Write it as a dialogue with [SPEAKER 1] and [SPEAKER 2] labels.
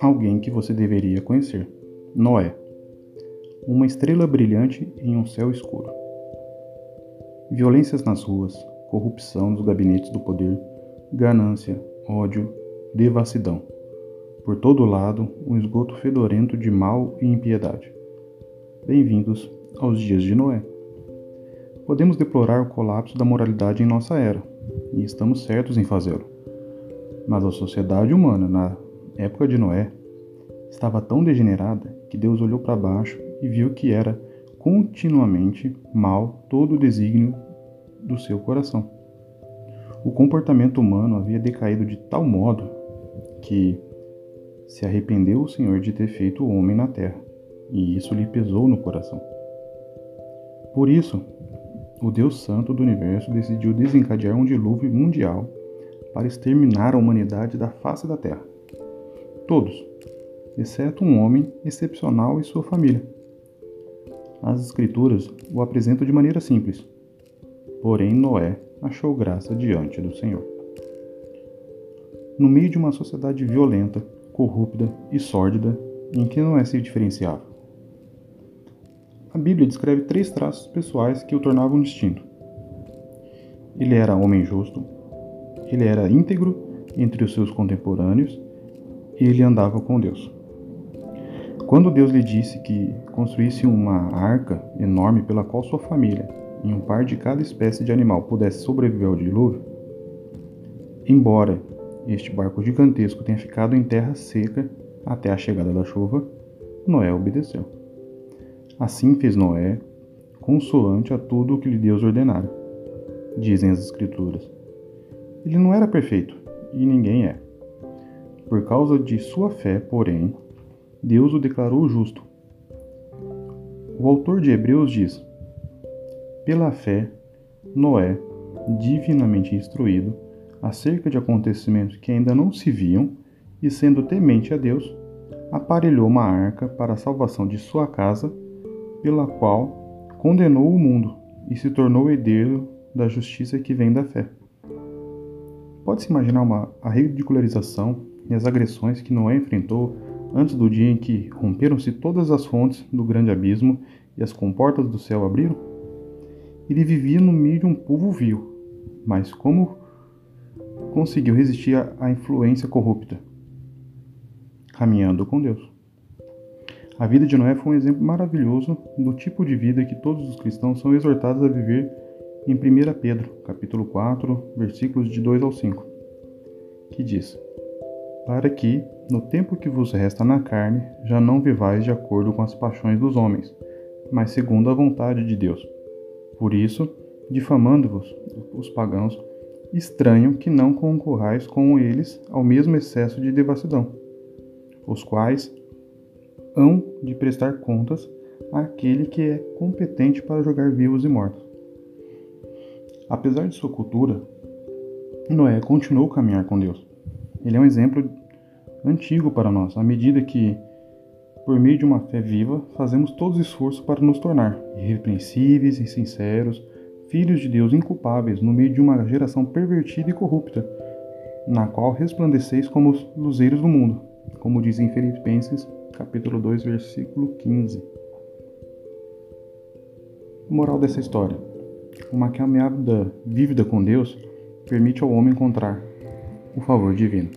[SPEAKER 1] alguém que você deveria conhecer: Noé. Uma estrela brilhante em um céu escuro. Violências nas ruas, corrupção nos gabinetes do poder, ganância, ódio, devassidão. Por todo lado, um esgoto fedorento de mal e impiedade. Bem-vindos aos dias de Noé. Podemos deplorar o colapso da moralidade em nossa era, e estamos certos em fazê-lo. Mas a sociedade humana, na época de Noé, estava tão degenerada que Deus olhou para baixo e viu que era continuamente mal todo o desígnio do seu coração. O comportamento humano havia decaído de tal modo que se arrependeu o Senhor de ter feito o homem na terra, e isso lhe pesou no coração. Por isso, o Deus Santo do universo decidiu desencadear um dilúvio mundial para exterminar a humanidade da face da terra. Todos, exceto um homem excepcional e sua família. As Escrituras o apresentam de maneira simples. Porém, Noé achou graça diante do Senhor. No meio de uma sociedade violenta, corrupta e sórdida, em que Noé se diferenciava. A Bíblia descreve três traços pessoais que o tornavam distinto. Ele era homem justo, ele era íntegro entre os seus contemporâneos e ele andava com Deus. Quando Deus lhe disse que construísse uma arca enorme pela qual sua família e um par de cada espécie de animal pudesse sobreviver ao dilúvio, embora este barco gigantesco tenha ficado em terra seca até a chegada da chuva, Noé obedeceu. Assim fez Noé, consoante a tudo o que lhe Deus ordenara, dizem as Escrituras. Ele não era perfeito, e ninguém é. Por causa de sua fé, porém, Deus o declarou justo. O autor de Hebreus diz: Pela fé, Noé, divinamente instruído acerca de acontecimentos que ainda não se viam, e sendo temente a Deus, aparelhou uma arca para a salvação de sua casa, pela qual condenou o mundo e se tornou herdeiro da justiça que vem da fé. Pode-se imaginar uma, a ridicularização e as agressões que Noé enfrentou antes do dia em que romperam-se todas as fontes do grande abismo e as comportas do céu abriram? Ele vivia no meio de um povo vil, mas como conseguiu resistir à influência corrupta? Caminhando com Deus. A vida de Noé foi um exemplo maravilhoso do tipo de vida que todos os cristãos são exortados a viver em 1 Pedro, capítulo 4, versículos de 2 ao 5, que diz: Para que, no tempo que vos resta na carne, já não vivais de acordo com as paixões dos homens, mas segundo a vontade de Deus. Por isso, difamando-vos os pagãos, estranho que não concorrais com eles ao mesmo excesso de devassidão, os quais hão de prestar contas àquele que é competente para julgar vivos e mortos. Apesar de sua cultura, Noé continuou a caminhar com Deus. Ele é um exemplo antigo para nós, à medida que, por meio de uma fé viva, fazemos todos os esforços para nos tornar irrepreensíveis e sinceros, filhos de Deus inculpáveis no meio de uma geração pervertida e corrupta, na qual resplandeceis como os luzeiros do mundo, como diz em Filipenses capítulo 2, versículo 15. Moral dessa história uma caminhada vívida com Deus permite ao homem encontrar o favor divino.